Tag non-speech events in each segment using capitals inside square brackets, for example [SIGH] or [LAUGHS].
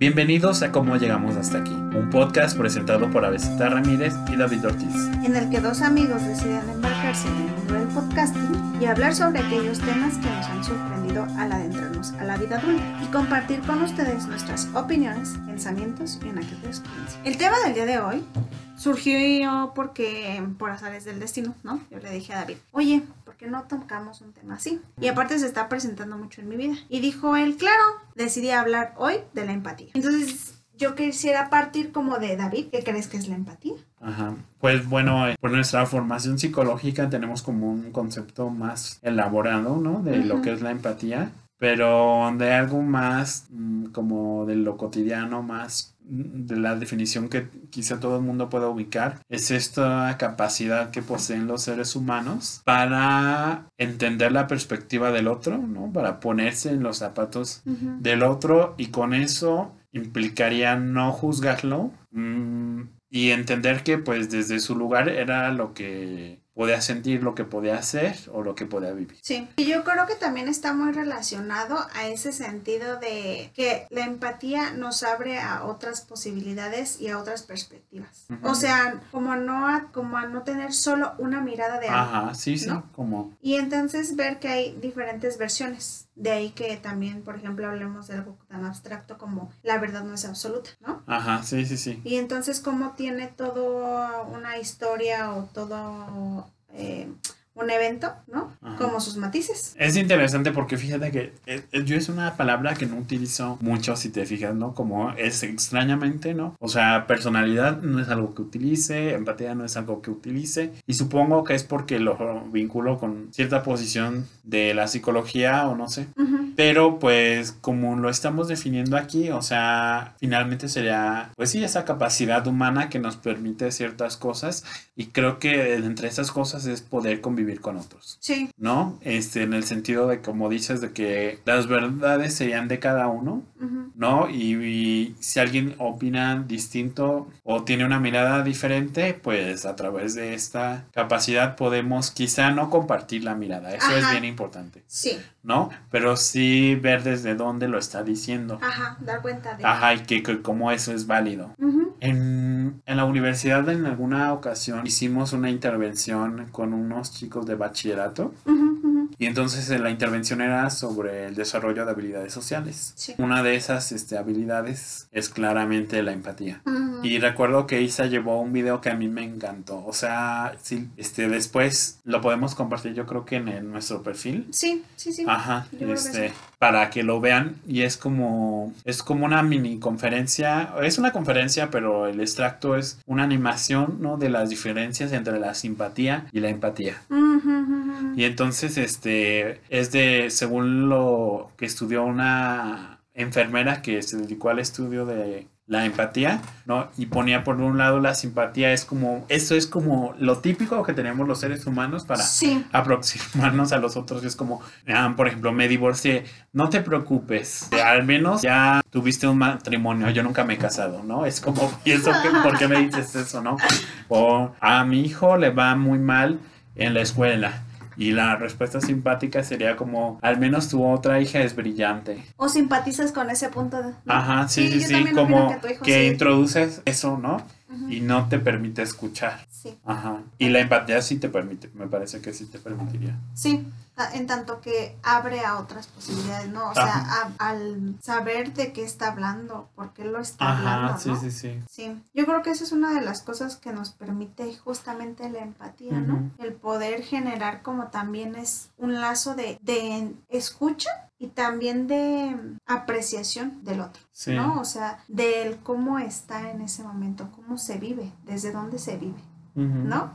Bienvenidos a Cómo Llegamos Hasta Aquí, un podcast presentado por Avesita Ramírez y David Ortiz. en el que dos amigos deciden embarcarse en el mundo del podcasting y hablar sobre aquellos temas que nos han sorprendido al adentrarnos a la vida adulta y compartir con ustedes nuestras opiniones, pensamientos y experiencia. El tema del día de hoy surgió porque por azares del destino, ¿no? Yo le dije a David, oye, ¿por qué no tocamos un tema así? Y aparte se está presentando mucho en mi vida. Y dijo él, claro, decidí hablar hoy de la empatía. Entonces yo quisiera partir como de David, ¿qué crees que es la empatía? Ajá. Pues bueno, eh, por nuestra formación psicológica tenemos como un concepto más elaborado, ¿no? De lo que es la empatía, pero de algo más mm, como de lo cotidiano, más de la definición que quizá todo el mundo pueda ubicar, es esta capacidad que poseen los seres humanos para entender la perspectiva del otro, ¿no? Para ponerse en los zapatos del otro y con eso implicaría no juzgarlo mm, y entender que pues desde su lugar era lo que podía sentir, lo que podía hacer o lo que podía vivir. Sí, y yo creo que también está muy relacionado a ese sentido de que la empatía nos abre a otras posibilidades y a otras perspectivas. O sea, como no a, como a no tener solo una mirada de algo. Ajá, sí, sí, ¿no? como Y entonces ver que hay diferentes versiones. De ahí que también, por ejemplo, hablemos de algo tan abstracto como la verdad no es absoluta, ¿no? Ajá, sí, sí, sí. Y entonces cómo tiene todo una historia o todo eh, un evento, ¿no? Ajá. Como sus matices. Es interesante porque fíjate que eh, eh, yo es una palabra que no utilizo mucho si te fijas, ¿no? Como es extrañamente, ¿no? O sea, personalidad no es algo que utilice, empatía no es algo que utilice y supongo que es porque lo vinculo con cierta posición de la psicología o no sé. Pero pues como lo estamos definiendo aquí, o sea, finalmente sería, pues sí, esa capacidad humana que nos permite ciertas cosas y creo que entre esas cosas es poder convivir con otros. Sí, ¿no? Este, en el sentido de, como dices, de que las verdades serían de cada uno, ujú, ¿no? Y, y si alguien opina distinto o tiene una mirada diferente, pues a través de esta capacidad podemos quizá no compartir la mirada, eso es Ajá. bien importante, sí, ¿no? Pero sí ver desde dónde lo está diciendo. ajá, dar cuenta de... Ajá, y que, que cómo eso es válido. Ujú, En, en la universidad en alguna ocasión hicimos una intervención con unos chicos de bachillerato ujú, y entonces eh, la intervención era sobre el desarrollo de habilidades sociales. Sí. Una de esas este, habilidades es claramente la empatía. Y recuerdo que Isa llevó un video que a mí me encantó. O sea, sí, este, después lo podemos compartir yo creo que en, el- nuestro perfil. Sí, sí, sí. Ajá, que este, sí. para que lo vean y es como es como una mini conferencia, es una conferencia, pero el extracto es una animación, ¿no? de las diferencias entre la simpatía y la empatía. Y entonces este es de según lo que estudió una enfermera que se dedicó al estudio de la empatía, ¿no? Y ponía por un lado la simpatía es como eso es como lo típico que tenemos los seres humanos para Sí, aproximarnos a los otros. Es como, ah, por ejemplo, me divorcié, no te preocupes, al menos ya tuviste un matrimonio, yo nunca me he casado, ¿no? Es como, [LAUGHS] ¿y eso qué, por qué me dices eso, no? O a mi hijo le va muy mal en la escuela. Y la respuesta simpática sería como, al menos tu otra hija es brillante. o simpatizas con ese punto de... Ajá, sí, sí, sí, como que sí. introduces eso, ¿no? Y no te permite escuchar. Sí, Ajá. Y la empatía sí te permite, me parece que sí te permitiría. sí, en tanto que abre a otras posibilidades, ¿no? O sea, a- al saber de qué está hablando, por qué lo está Ajá, hablando, sí, ¿no? sí, sí. Sí, yo creo que esa es una de las cosas que nos permite justamente la empatía, ¿no? El poder generar como también es un lazo de, de escucha y también de apreciación del otro, Sí. ¿no? O sea, del cómo está en ese momento, cómo se vive, desde dónde se vive. ¿no?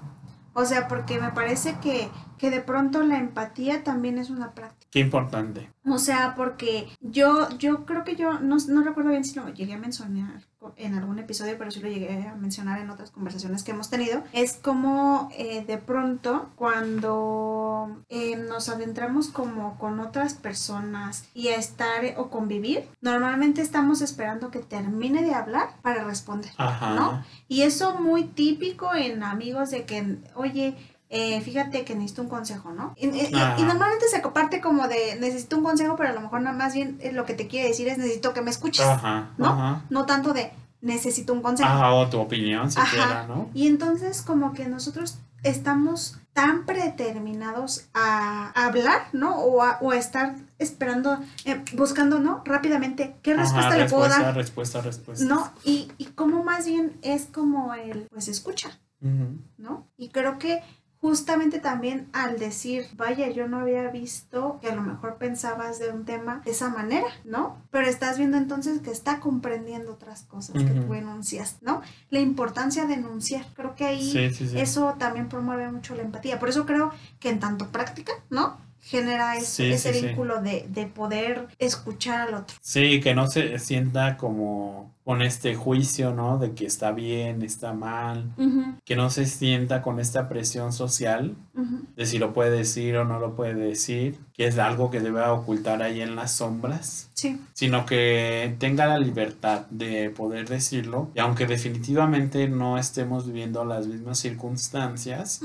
O sea, porque me parece que, que de pronto la empatía también es una práctica. Qué importante. O sea, porque yo, yo creo que yo, no, no recuerdo bien si lo llegué a mencionar en algún episodio, pero sí lo llegué a mencionar en otras conversaciones que hemos tenido, es como eh, de pronto cuando eh, nos adentramos como con otras personas y a estar o convivir, normalmente estamos esperando que termine de hablar para responder, Ajá. ¿no? Y eso muy típico en amigos de que, oye, eh, fíjate que necesito un consejo, ¿no? Y, y- y Ajá. normalmente se comparte como de necesito un consejo, pero a lo mejor nada más bien eh, lo que te quiere decir es necesito que me escuches, Ajá, ¿no? ajá. no tanto de necesito un consejo. Ajá, o tu opinión siquiera, Ajá. ¿no? Y entonces como que nosotros estamos tan predeterminados a hablar, ¿no? O a, o a estar esperando, eh, buscando, ¿no? Rápidamente, ¿qué respuesta Ajá, le puedo dar? respuesta, respuesta. ¿No? Y, y como más bien es como el, pues escucha. ¿no? Y creo que justamente también al decir, vaya, yo no había visto que a lo mejor pensabas de un tema de esa manera, ¿no? Pero estás viendo entonces que está comprendiendo otras cosas que tú enuncias, ¿no? La importancia de enunciar, creo que ahí Sí, sí, sí. eso también promueve mucho la empatía. Por eso creo que en tanto práctica, ¿no? Genera ese, Sí, ese sí, sí. vínculo de, de poder escuchar al otro. Sí, que no se sienta como con este juicio, ¿no? De que está bien, está mal, que no se sienta con esta presión social de si lo puede decir o no lo puede decir, que es algo que debe ocultar ahí en las sombras, Sí, sino que tenga la libertad de poder decirlo y aunque definitivamente no estemos viviendo las mismas circunstancias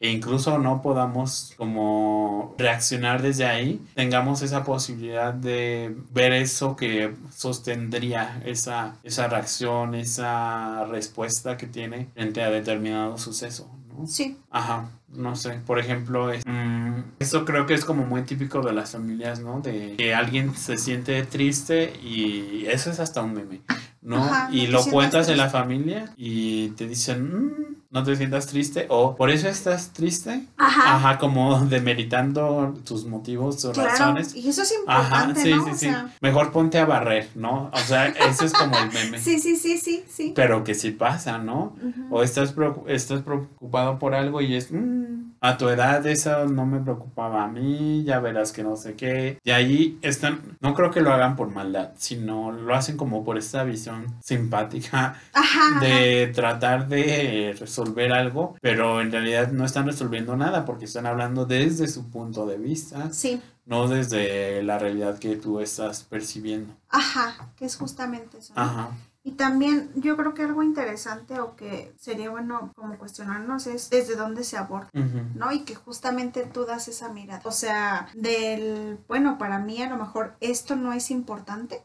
e incluso no podamos como reaccionar desde ahí, tengamos esa posibilidad de ver eso que sostendría esa, esa reacción, esa respuesta que tiene frente a determinado suceso, ¿no? sí, Ajá, no sé, por ejemplo, es- mm, creo que es como muy típico de las familias, ¿no? De que alguien se siente triste y eso es hasta un meme, ¿no? Ajá, y lo cuentas en la familia y te dicen, "Mm, no te sientas triste o por eso estás triste. ajá, Ajá, como [LAUGHS] demeritando tus motivos, tus claro. razones. Y eso es Ajá, importante, sí, ¿no? sí, O sí. sea, Mejor ponte a barrer, ¿no? O sea, ese es como el [LAUGHS] meme. sí, sí, sí, sí, sí. Pero que sí pasa, ¿no? O estás, estás preocupado por algo y es, "Mm, a tu edad eso no me preocupaba a mí, ya verás que no sé qué. Y ahí están, no creo que lo hagan por maldad, sino lo hacen como por esta visión simpática Ajá, ajá. de tratar de resolver algo, pero en realidad no están resolviendo nada porque están hablando desde su punto de vista, Sí, no desde la realidad que tú estás percibiendo. ajá, que es justamente eso. ¿no? Ajá. Y también yo creo que algo interesante o que sería bueno como cuestionarnos es desde dónde se aborda. ¿no? Y que justamente tú das esa mirada. O sea, del, bueno, para mí a lo mejor esto no es importante,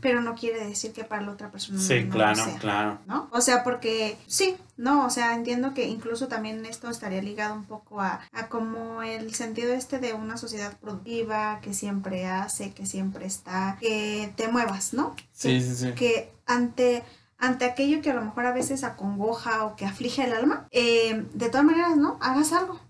pero no quiere decir que para la otra persona Sí, no lo claro, sea, claro. ¿no? O sea, porque sí, no, o sea, entiendo que incluso también esto estaría ligado un poco a, a como el sentido este de una sociedad productiva que siempre hace, que siempre está, que te muevas, ¿no? Sí, sí, sí. que ante, ante aquello que a lo mejor a veces acongoja o que aflige el alma, eh, de todas maneras, ¿no? Hagas algo.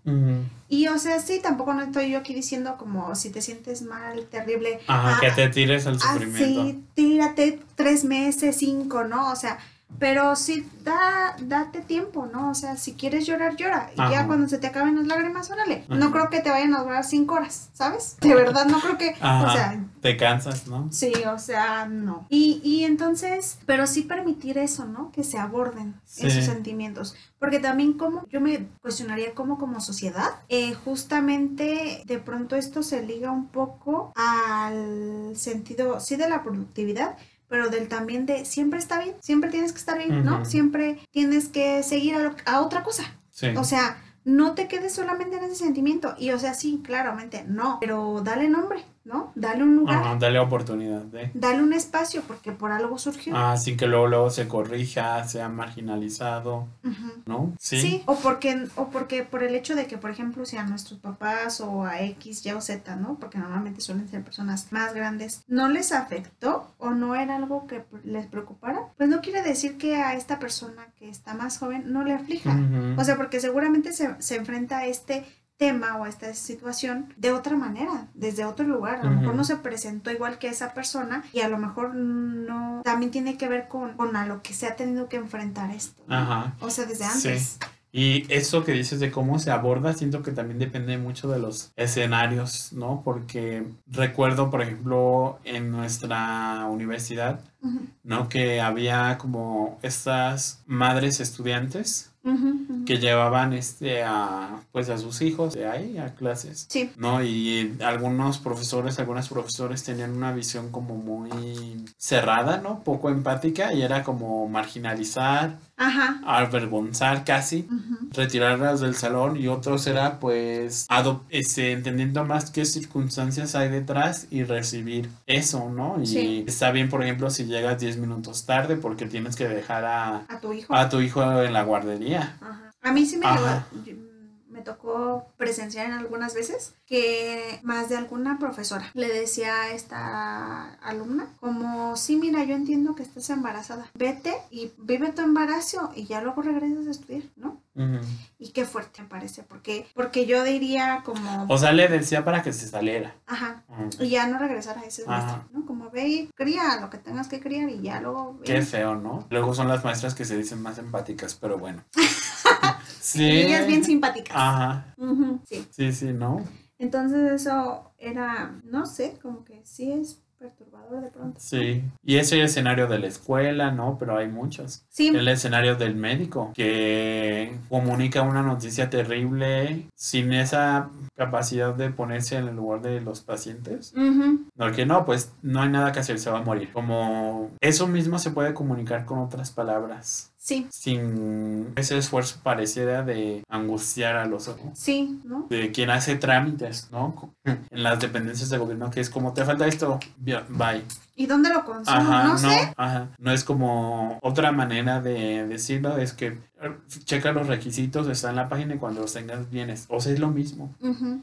Y o sea, sí, tampoco no estoy yo aquí diciendo como si te sientes mal, terrible. Ajá, ah, que te tires al sufrimiento. Así, tírate tres meses, cinco, ¿no? O sea, pero sí, da, date tiempo, ¿no? O sea, si quieres llorar, llora. Y ya cuando se te acaben las lágrimas, órale. Ajá. No creo que te vayan a durar cinco horas, ¿sabes? De verdad, no creo que, o Ajá. sea, Te cansas, ¿no? Sí, o sea, no. Y, y entonces, pero sí permitir eso, ¿no? Que se aborden Sí. esos sentimientos. Porque también como, yo me cuestionaría como como sociedad, eh, justamente de pronto esto se liga un poco al sentido, sí, de la productividad, pero del también de siempre está bien, siempre tienes que estar bien, ¿no? Siempre tienes que seguir a, lo- a otra cosa. Sí. O sea, no te quedes solamente en ese sentimiento. Y o sea, sí, claramente, no, pero dale nombre, ¿no? Dale un lugar. Ajá, dale oportunidad de. Dale un espacio porque por algo surgió. Ah, sin que luego, luego se corrija, sea marginalizado. ¿no? Sí. Sí, o porque, o porque por el hecho de que, por ejemplo, si a nuestros papás o a X, Y o Z, ¿no? Porque normalmente suelen ser personas más grandes, no les afectó o no era algo que les preocupara, pues no quiere decir que a esta persona que está más joven no le aflija. O sea, porque seguramente se, se enfrenta a este tema o a esta situación de otra manera, desde otro lugar. A lo mejor no se presentó igual que esa persona y a lo mejor no, también tiene que ver con, con a lo que se ha tenido que enfrentar esto. Ajá. O sea, desde Sí. antes. Y eso que dices de cómo se aborda, siento que también depende mucho de los escenarios, ¿no? Porque recuerdo, por ejemplo, en nuestra universidad, ¿no? Que había como estas madres estudiantes, Que llevaban este a pues a sus hijos de ahí a clases. Sí. ¿no? Y algunos profesores, algunas profesores tenían una visión como muy cerrada, ¿no? Poco empática y era como marginalizar, Ajá. avergonzar casi, retirarlas del salón y otros era pues este, entendiendo más qué circunstancias hay detrás y recibir eso, ¿no? Y Sí. está bien, por ejemplo, si llegas 10 minutos tarde porque tienes que dejar a, A tu hijo. a tu hijo en la guardería. Ajá. A mí sí me, llegó- me tocó presenciar en algunas veces que más de alguna profesora le decía a esta alumna como, sí, mira, yo entiendo que estás embarazada, vete y vive tu embarazo y ya luego regresas a estudiar, ¿no? Y qué fuerte me parece, porque, porque yo diría como, O sea, le decía para que se saliera. ajá, y ya no regresar a ese semestre, ¿no? Como ve y cría lo que tengas que criar y ya luego... Qué feo, ¿no? Luego son las maestras que se dicen más empáticas, pero bueno. [LAUGHS] sí. Ellas bien simpáticas. Ajá. Sí. Sí, sí, ¿no? Entonces eso era, no sé, como que sí es perturbador de pronto. Sí. Y ese escenario de la escuela, ¿no? Pero hay muchos. Sí, El escenario del médico, que comunica una noticia terrible sin esa capacidad de ponerse en el lugar de los pacientes. ujú, Porque no, pues no hay nada que hacer, se va a morir. Como eso mismo se puede comunicar con otras palabras. Sí, sin ese esfuerzo pareciera de angustiar a los ojos. sí, ¿no? De quien hace trámites, ¿no? [LAUGHS] En las dependencias de gobierno, que es como, te falta esto, bye. ¿Y dónde lo consumo? Ajá, no, no, sé. ajá. No es como otra manera de decirlo, es que eh, checa los requisitos, está en la página y cuando los tengas vienes. O sea, es lo mismo.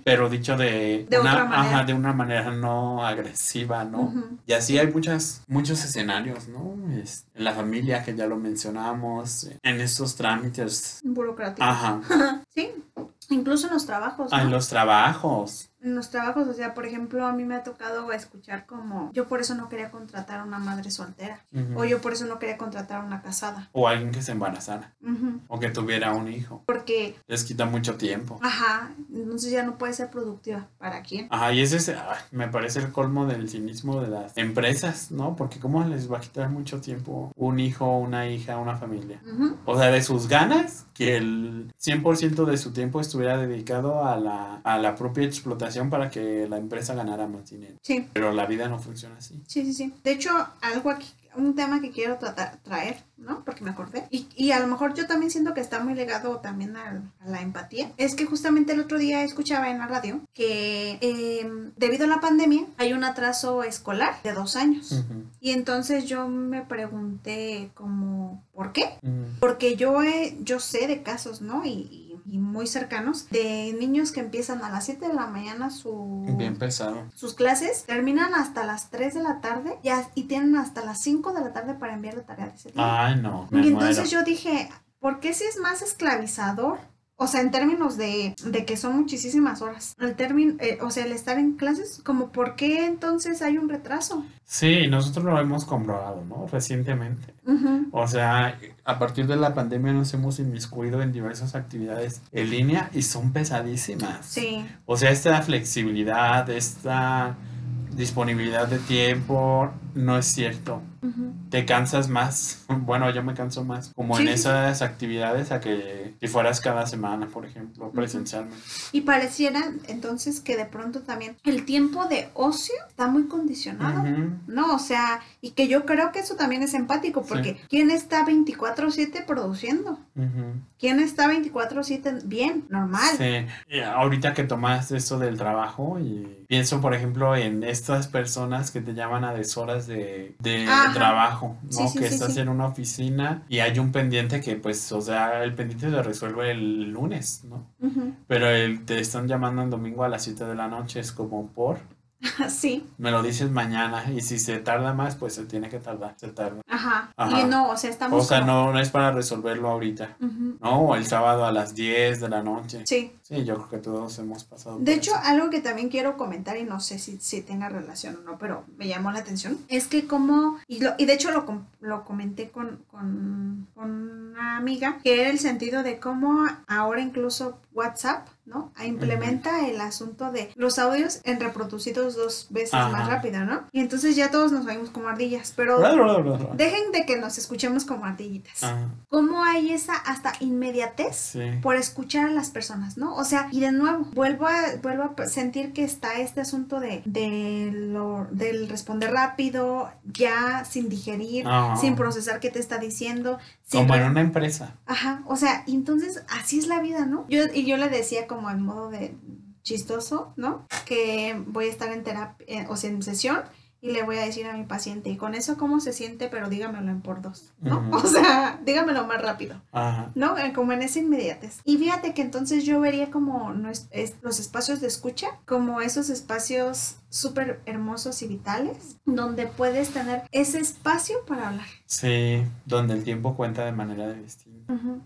Pero dicho de, De una, otra manera. ajá, de una manera no agresiva, ¿no? Y así hay muchas, muchos escenarios, ¿no? Es- en la familia, que ya lo mencionamos, en estos trámites. Burocrático. Ajá. [LAUGHS] Sí, incluso en los trabajos, ¿no? Ah, en los trabajos. En los trabajos, o sea, por ejemplo, a mí me ha tocado escuchar como, yo por eso no quería contratar a una madre soltera, o yo por eso no quería contratar a una casada. O alguien que se embarazara. O que tuviera un hijo. Porque, Les quita mucho tiempo. ajá, entonces ya no puede ser productiva. ¿Para quién? Ajá, y ese es, me parece el colmo del cinismo de las empresas, ¿no? Porque ¿cómo les va a quitar mucho tiempo un hijo, una hija, una familia? O sea, de sus ganas, que el 100% de su tiempo estuviera dedicado a la, a la propia explotación para que la empresa ganara más dinero. Sí. Pero la vida no funciona así. Sí, sí, sí. De hecho, algo aquí, un tema que quiero tratar, traer, ¿no? Porque me acordé. Y, y a lo mejor yo también siento que está muy ligado también al- a, la empatía. Es que justamente el otro día escuchaba en la radio que eh, debido a la pandemia hay un atraso escolar de dos años. Ujú, Y entonces yo me pregunté como, ¿por qué? ujú. Porque yo, he- yo sé de casos, ¿no? Y, y- y muy cercanos de niños que empiezan a las 7 de la mañana su, Bien pesado. sus clases terminan hasta las 3 de la tarde y, as- y tienen hasta las 5 de la tarde para enviar la tarea de ese día. Ay, no, me y entonces muero. yo dije, ¿por qué si es más esclavizador? O sea, en términos de, de que son muchísimas horas. El término, eh, o sea, el estar en clases, como por qué entonces hay un retraso. Sí, nosotros lo hemos comprobado, ¿no? Recientemente. O sea, a partir de la pandemia nos hemos inmiscuido en diversas actividades en línea y son pesadísimas. Sí, O sea, esta flexibilidad, esta disponibilidad de tiempo, no es cierto. ujú, Te cansas más. [LAUGHS] Bueno, yo me canso más. Como en Sí, sí, sí. esas actividades a que si fueras cada semana, por ejemplo, presencialmente. Y pareciera entonces que de pronto también el tiempo de ocio está muy condicionado. Ujú. No, o sea, y que yo creo que eso también es empático, porque ¿quién está 24/7 produciendo? ¿Quién está 24/7 bien, normal? Sí, y ahorita que tomas esto del trabajo y pienso, por ejemplo, en estas personas que te llaman a deshoras de, de trabajo, ¿no? Sí, que sí, estás sí. en una oficina y hay un pendiente que, pues, o sea, el pendiente se resuelve el lunes, ¿no? Pero el, te están llamando el domingo a las 7 de la noche, es como por, [LAUGHS] sí, me lo dices mañana y si se tarda más, pues se tiene que tardar, se tarda. ajá. Ajá. Y no, o sea, estamos O sea, como- no, no es para resolverlo ahorita, Ujú. ¿no? O el sábado a las 10 de la noche. Sí. Sí, yo creo que todos hemos pasado. De por hecho, eso. algo que también quiero comentar y no sé si, si tenga relación o no, pero me llamó la atención, es que como, y, lo, y de hecho lo, lo comenté con, con, con una amiga, que era el sentido de cómo ahora incluso WhatsApp, ¿no? Implementa el asunto de los audios en reproducidos dos veces Ajá. más rápido, ¿no? Y entonces ya todos nos oímos como ardillas, pero dejen de que nos escuchemos como ardillitas. Ajá, ¿Cómo hay esa hasta inmediatez? sí. por escuchar a las personas, ¿no? O sea, y de nuevo, vuelvo a, vuelvo a sentir que está este asunto de, de lo, del responder rápido, ya sin digerir, Ajá. sin procesar qué te está diciendo. Como en una empresa. Ajá, o sea, y entonces así es la vida, ¿no? Yo, y yo le decía como en modo de chistoso, ¿no? Que voy a estar en terapia, o sea, en sesión y le voy a decir a mi paciente, y con eso cómo se siente, pero dígamelo en por dos, ¿no? [LAUGHS] O sea, dígamelo más rápido. Ajá. ¿no? Eh, Como en esa inmediatez. Y fíjate que entonces yo vería como los espacios de escucha, como esos espacios súper hermosos y vitales, donde puedes tener ese espacio para hablar. Sí, donde el tiempo cuenta de manera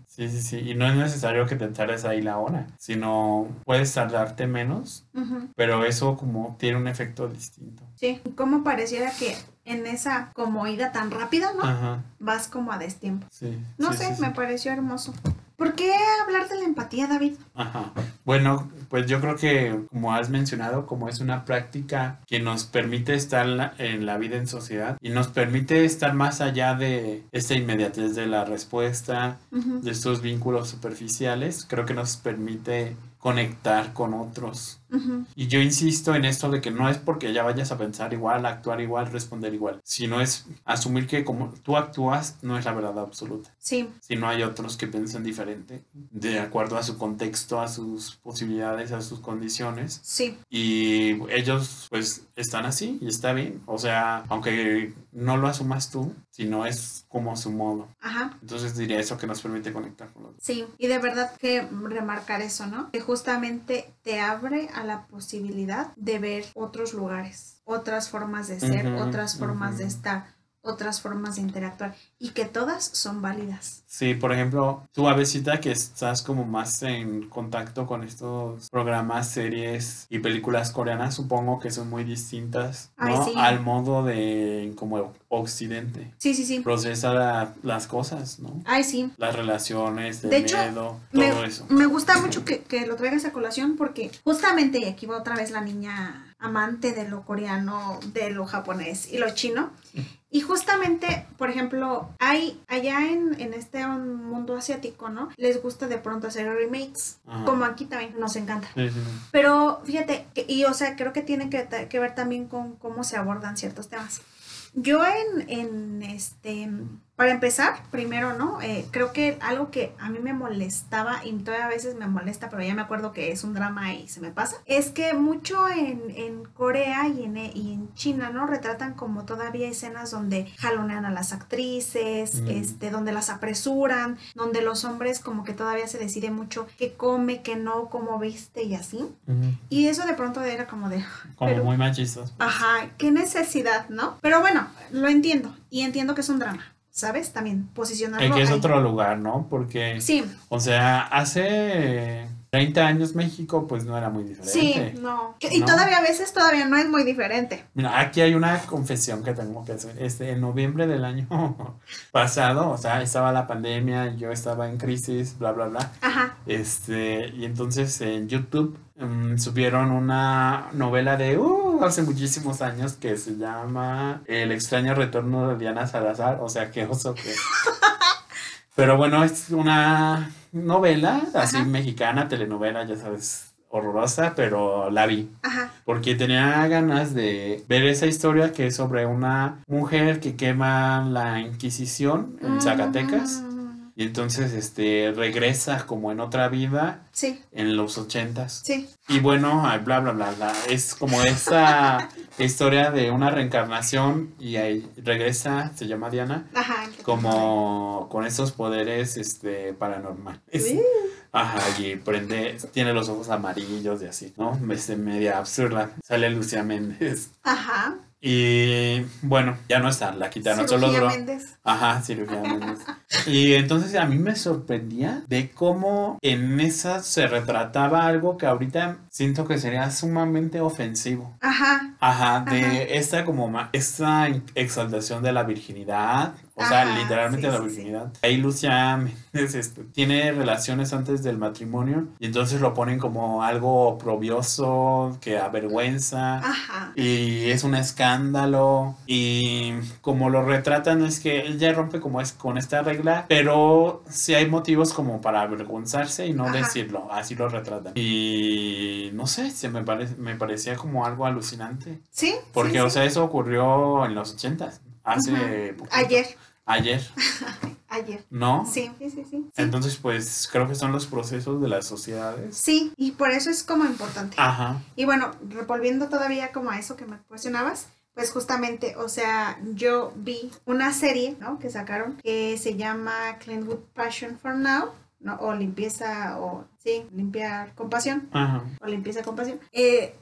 Sí, sí, sí. Y no es necesario que te tardes ahí la hora, sino puedes tardarte menos, pero eso como tiene un efecto distinto. Sí, y como pareciera que en esa como ida tan rápida, ¿no? Ajá, Vas como a destiempo. sí. No sí, sé, sí, me sí. pareció hermoso. ¿Por qué hablar de la empatía, David? Ajá. Bueno, pues yo creo que como has mencionado, como es una práctica que nos permite estar la- en la vida en sociedad y nos permite estar más allá de esta inmediatez de la respuesta, de estos vínculos superficiales, creo que nos permite conectar con otros. Y yo insisto en esto de que no es porque ya vayas a pensar igual, actuar igual, responder igual, sino es asumir que como tú actúas no es la verdad absoluta, Sí, sino hay otros que piensan diferente, de acuerdo a su contexto, a sus posibilidades, a sus condiciones, sí, y ellos pues están así y está bien, o sea, aunque no lo asumas tú, sino es como su modo. ajá. Entonces diría eso que nos permite conectar con los demás. Sí, y de verdad que remarcar eso, ¿no? Que justamente te abre a la posibilidad de ver otros lugares, otras formas de ser, otras formas de estar, otras formas de interactuar y que todas son válidas. Sí, por ejemplo, tú Avesita que estás como más en contacto con estos programas, series y películas coreanas, supongo que son muy distintas, Ay, ¿no? sí. Al modo de como Occidente. Sí, sí, sí. Procesa la- las cosas, ¿no? Ay, sí. Las relaciones, el De hecho, miedo, todo Me, eso. me gusta [LAUGHS] mucho que, que lo traigas a colación porque justamente, y aquí va otra vez la niña amante de lo coreano, de lo japonés y lo chino. Y justamente, por ejemplo, hay allá en, en este mundo asiático, ¿no? Les gusta de pronto hacer remakes, Ajá. como aquí también nos encanta. Sí, sí. Pero fíjate, y o sea, creo que tiene que, que ver también con cómo se abordan ciertos temas. Yo en, en este, para empezar, primero, ¿no? Eh, creo que algo que a mí me molestaba y todavía a veces me molesta, pero ya me acuerdo que es un drama y se me pasa, es que mucho en, en Corea y en, y en China, ¿no? Retratan como todavía escenas donde jalonean a las actrices, Mm. este, donde las apresuran, donde los hombres como que todavía se decide mucho qué come, qué no, cómo viste y así. Y eso de pronto era como de, Como Pero- muy machistas. pues. ajá, qué necesidad, ¿no? Pero bueno, lo entiendo y entiendo que es un drama, ¿sabes? También posicionarlo. En que es ahí. otro lugar, ¿no? Porque, Sí, o sea, hace 30 años México pues no era muy diferente. sí, no. Y ¿no? todavía a veces todavía no es muy diferente. Mira, aquí hay una confesión que tengo que hacer. Este, en noviembre del año [LAUGHS] pasado, o sea, estaba la pandemia, yo estaba en crisis, bla, bla, bla. Ajá. Este, y entonces en YouTube mm, subieron una novela de uh, hace muchísimos años que se llama El extraño retorno de Diana Salazar. O sea, qué oso que. [LAUGHS] Pero bueno, es una novela así mexicana, telenovela, ya sabes, horrorosa, pero la vi. Ajá. porque tenía ganas de ver esa historia que es sobre una mujer que quema la Inquisición en Zacatecas. Mm, y entonces este regresa como en otra vida Sí, en los ochentas sí. y bueno bla bla bla bla es como esa [LAUGHS] historia de una reencarnación y ahí regresa se llama Diana Ajá. como con esos poderes este paranormales Uy. Ajá, y prende, tiene los ojos amarillos y así, ¿no? Es media absurda. Sale Lucía Méndez. Ajá. Y bueno, ya no está, la quitaron, solo duró. Méndez. Ajá, cirugía Méndez. Y entonces a mí me sorprendía de cómo en esa se retrataba algo que ahorita siento que sería sumamente ofensivo. Ajá. Ajá, de Ajá. esta como esta exaltación de la virginidad O sea, Ajá, literalmente sí, la sí, sí. virginidad. Ahí Lucia [LAUGHS] este, tiene relaciones antes del matrimonio y entonces lo ponen como algo oprobioso, que avergüenza. Ajá. Y es un escándalo. Y como lo retratan es que él ya rompe como es con esta regla. Pero sí hay motivos como para avergonzarse y no Ajá. decirlo. Así lo retratan. Y no sé, se me, parece me parecía como algo alucinante. Sí. Porque, o sea, eso ocurrió en los ochentas. Hace poquito. Ayer. Ayer, [LAUGHS] Ayer. ¿no? Sí, sí, sí, sí. sí. Entonces, pues creo que son los procesos de las sociedades. Sí, y por eso es como importante. Ajá. Y bueno, volviendo todavía como a eso que me cuestionabas, pues justamente, o sea, yo vi una serie, ¿no? Que sacaron que se llama Cleanwood Passion for Now, ¿no? O limpieza, o sí, limpiar con pasión, Ajá. o limpieza con pasión. eh,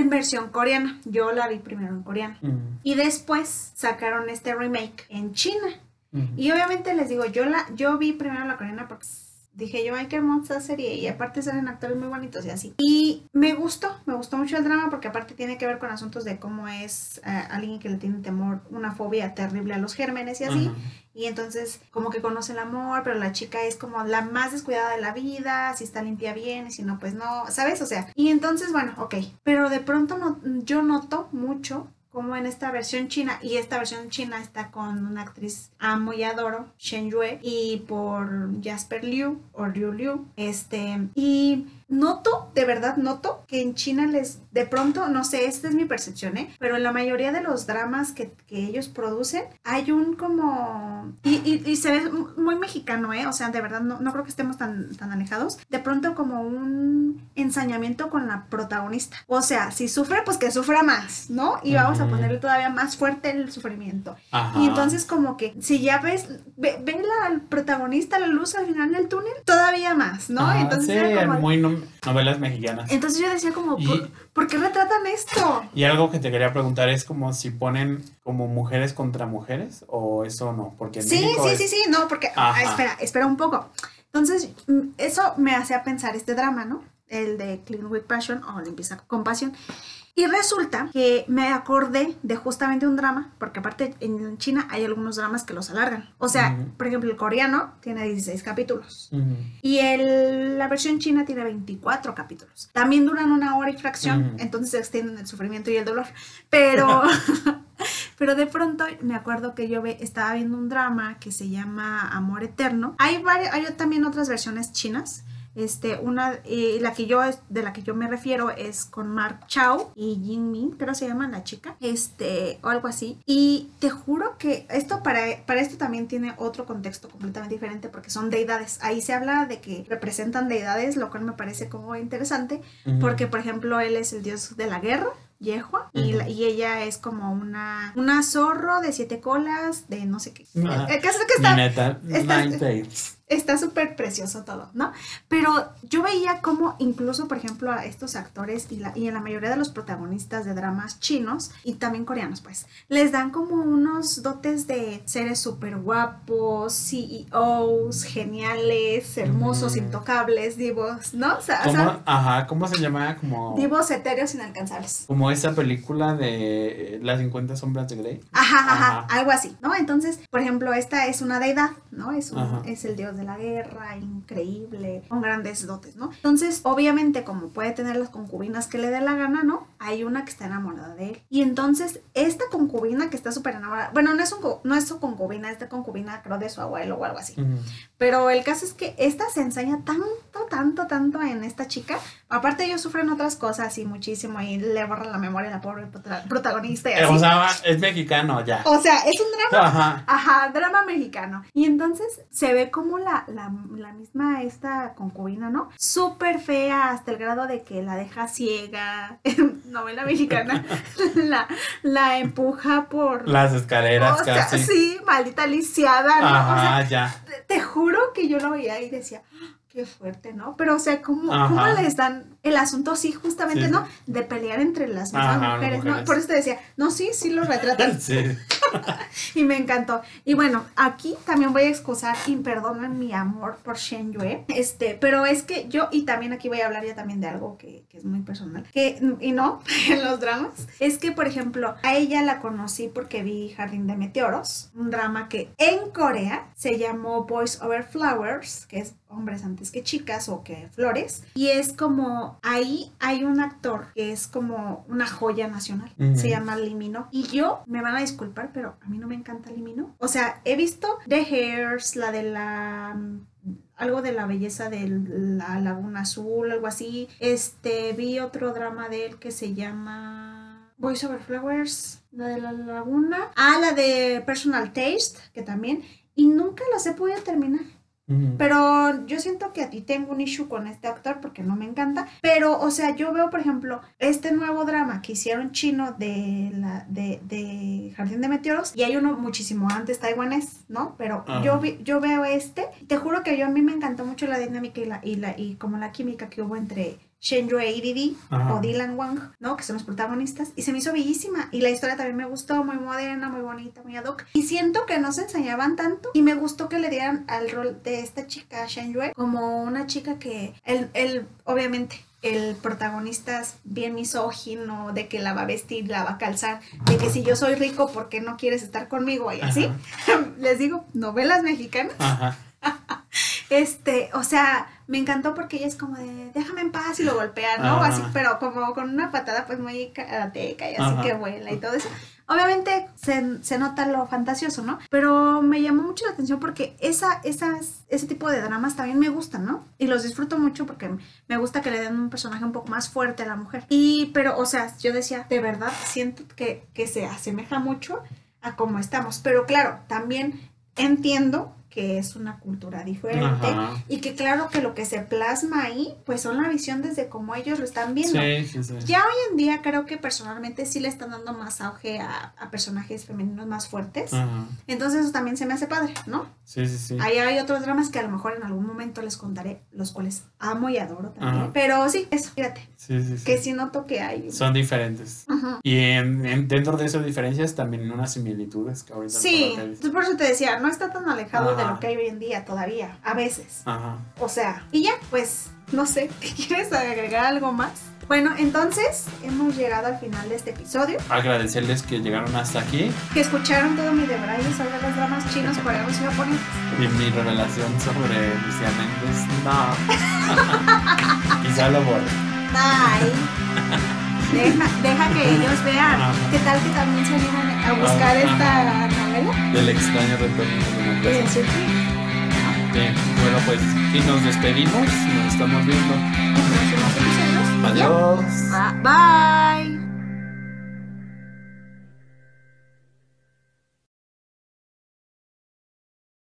en versión coreana. Yo la vi primero en coreano. Y después sacaron este remake en China. Y obviamente les digo, yo la, yo vi primero la coreana porque dije yo, ay, qué hermosa serie. Y aparte salen actores muy bonitos y así. Y me gustó, me gustó mucho el drama porque aparte tiene que ver con asuntos de cómo es eh, alguien que le tiene temor, una fobia terrible a los gérmenes y así. Ajá. Y entonces como que conoce el amor, pero la chica es como la más descuidada de la vida, si está limpia bien y si no, pues no, ¿sabes? O sea, y entonces, bueno, ok. Pero de pronto no, yo noto mucho como en esta versión china, y esta versión china está con una actriz amo y adoro, Shen Yue, y por Jasper Liu, o Liu Liu, este, y noto, de verdad noto, que en China les, de pronto, no sé, esta es mi percepción, ¿eh? Pero en la mayoría de los dramas que, que ellos producen, hay un como, y, y, y se ve muy mexicano, ¿eh? O sea, de verdad, no, no creo que estemos tan, tan alejados, de pronto como un ensañamiento con la protagonista. O sea, si sufre, pues que sufra más, ¿no? Y vamos a ponerle todavía más fuerte el sufrimiento. Ajá. Y entonces como que si ya ves, ve, ve la protagonista la luz al final del túnel, todavía más, ¿no? Ajá, entonces sí, era como- muy no- novelas mexicanas. entonces yo decía como, Y- ¿por, qué retratan esto? Y algo que te quería preguntar es como si ponen como mujeres contra mujeres o eso no, porque en Sí, México sí, es- sí, sí, no, porque, ah, espera, espera un poco. Entonces, mm, eso me hacía pensar este drama, ¿no? El de Clean with Passion o Limpieza con Pasión. Y resulta que me acordé de justamente un drama, porque aparte en China hay algunos dramas que los alargan. O sea, por ejemplo, el coreano tiene 16 capítulos. Y el, la versión china tiene 24 capítulos. También duran una hora y fracción, Ujú. entonces se extienden el sufrimiento y el dolor. Pero, [LAUGHS] [LAUGHS] pero de pronto me acuerdo que yo ve- estaba viendo un drama que se llama Amor Eterno. Hay, varias, hay también otras versiones chinas. Este, una, eh, la que yo, de la que yo me refiero es con Mark Chao y Jin Min, creo se llama la chica, este, o algo así. Y te juro que esto para, para esto también tiene otro contexto completamente diferente porque son deidades. Ahí se habla de que representan deidades, lo cual me parece como interesante, porque por ejemplo él es el dios de la guerra. Yehua, y, la- y ella es como una, una zorro de siete colas, de no sé qué. Ah, El caso es que está, Nineta- está- Nine. Está súper precioso todo, ¿no? Pero yo veía como incluso, por ejemplo, a estos actores y, la, y en la mayoría de los protagonistas de dramas chinos y también coreanos, pues, les dan como unos dotes de seres súper guapos, CEOs, geniales, hermosos, Mm. intocables, divos, ¿no? O sea, o ¿Cómo, sea, ajá, ¿cómo se llama? Como, divos etéreos inalcanzables. como esa película de eh, Las 50 sombras de Grey. Ajá, ajá, Ajá. algo así, ¿no? Entonces, por ejemplo, esta es una deidad, ¿no? Es, un- es el dios de la guerra, increíble, con grandes dotes, ¿no? Entonces, obviamente, como puede tener las concubinas que le dé la gana, ¿no? Hay una que está enamorada de él. Y entonces, esta concubina que está súper enamorada, bueno, no es, un, no es su concubina, es de concubina, creo, de su abuelo o algo así. Pero el caso es que esta se ensaña tanto, tanto, tanto en esta chica. Aparte ellos sufren otras cosas y muchísimo y le borran la memoria a la pobre prota- protagonista y Eh, así. O sea, es mexicano ya. O sea, es un drama Ajá. Ajá, drama mexicano. Y entonces se ve como la, la, la misma esta concubina, ¿no? Súper fea hasta el grado de que la deja ciega. [LAUGHS] Novela mexicana. [LAUGHS] la, la empuja por... Las escaleras o sea, casi. sí, maldita lisiada, ¿no? O sea, Ajá, ya. te, te juro que yo lo veía y decía, "Ah, qué fuerte, ¿no? Pero, o sea, ¿cómo, cómo les dan el asunto así justamente, Sí. ¿no? De pelear entre las mismas Ajá, mujeres, ¿no? Por eso te decía, no, sí, sí lo retratan. [LAUGHS] Sí. [LAUGHS] y me encantó. Y bueno, aquí también voy a excusar y perdonen mi amor por Shen Yue. Este, pero es que yo, y también aquí voy a hablar ya también de algo que, que es muy personal, que, y no, [LAUGHS] en los dramas, es que, por ejemplo, a ella la conocí porque vi Jardín de Meteoros, un drama que en Corea se llamó Boys Over Flowers, que es hombres antes que chicas o que flores. Y es como, ahí hay un actor que es como una joya nacional. Se llama Limino. Y yo, me van a disculpar, pero a mí no me encanta Limino. O sea, he visto The Hairs, la de la... mm, algo de la belleza de la laguna azul, algo así. Este, vi otro drama de él que se llama Boys Over Flowers, la de la laguna. Ah, la de Personal Taste, que también. Y nunca las he podido terminar. Pero yo siento que a ti tengo un issue con este actor porque no me encanta. Pero, o sea, yo veo, por ejemplo, este nuevo drama que hicieron chino de, la, de, de Jardín de Meteoros y hay uno muchísimo antes taiwanés, ¿no? Pero Ajá. yo, vi- yo veo este. Te juro que yo a mí me encantó mucho la dinámica y, la, y, la, y como la química que hubo entre Shen Yue y Didi Ajá. o Dylan Wang, ¿no? Que son los protagonistas. Y se me hizo bellísima. Y la historia también me gustó, muy moderna, muy bonita, muy ad hoc. Y siento que no se enseñaban tanto. Y me gustó que le dieran al rol de esta chica, Shen Yue, como una chica que, él, él obviamente, el protagonista es bien misógino, de que la va a vestir, la va a calzar, de que si yo soy rico, ¿por qué no quieres estar conmigo? Y así. [LAUGHS] Les digo, novelas mexicanas. Ajá. [LAUGHS] Este, o sea, me encantó porque ella es como de, déjame en paz y lo golpea, ¿no? Ajá. Así, pero como con una patada pues muy karateca y así Ajá. que vuela y todo eso. Obviamente se, se nota lo fantasioso, ¿no? Pero me llamó mucho la atención porque esa, esas, ese tipo de dramas también me gustan, ¿no? Y los disfruto mucho porque me gusta que le den un personaje un poco más fuerte a la mujer. Y, pero, o sea, yo decía, de verdad, siento que, que se asemeja mucho a cómo estamos. Pero claro, también entiendo que es una cultura diferente Ajá. y que claro que lo que se plasma ahí pues son la visión desde cómo ellos lo están viendo. Sí, sí, sí. Ya hoy en día creo que personalmente sí le están dando más auge a, a personajes femeninos más fuertes. Ajá. Entonces eso también se me hace padre, ¿no? Sí, sí, sí. Ahí hay otros dramas que a lo mejor en algún momento les contaré, los cuales amo y adoro también. Ajá. Pero sí, eso, fíjate, Sí, sí, sí. que sí noto que hay... Son diferentes. Ujú. Y en, en- dentro de esas diferencias también unas similitudes que ahorita Sí, por eso te decía, no está tan alejado de lo que hay hoy en día todavía, a veces. Ajá. O sea, y ya, pues, no sé, [LAUGHS] ¿quieres agregar algo más? Bueno, entonces hemos llegado al final de este episodio. Agradecerles que llegaron hasta aquí Que escucharon todo mi debraye sobre los dramas chinos, coreanos y japoneses. y mi revelación sobre Lucía Méndez. No. [LAUGHS] [LAUGHS] Quizá lo borre. Ay. Deja, deja que ellos vean. Ajá. ¿Qué tal que también se animan a buscar Ajá. esta novela? Del extraño retorno de la Y que Bien, bueno, pues aquí nos despedimos. Nos estamos viendo. Adiós. Bye.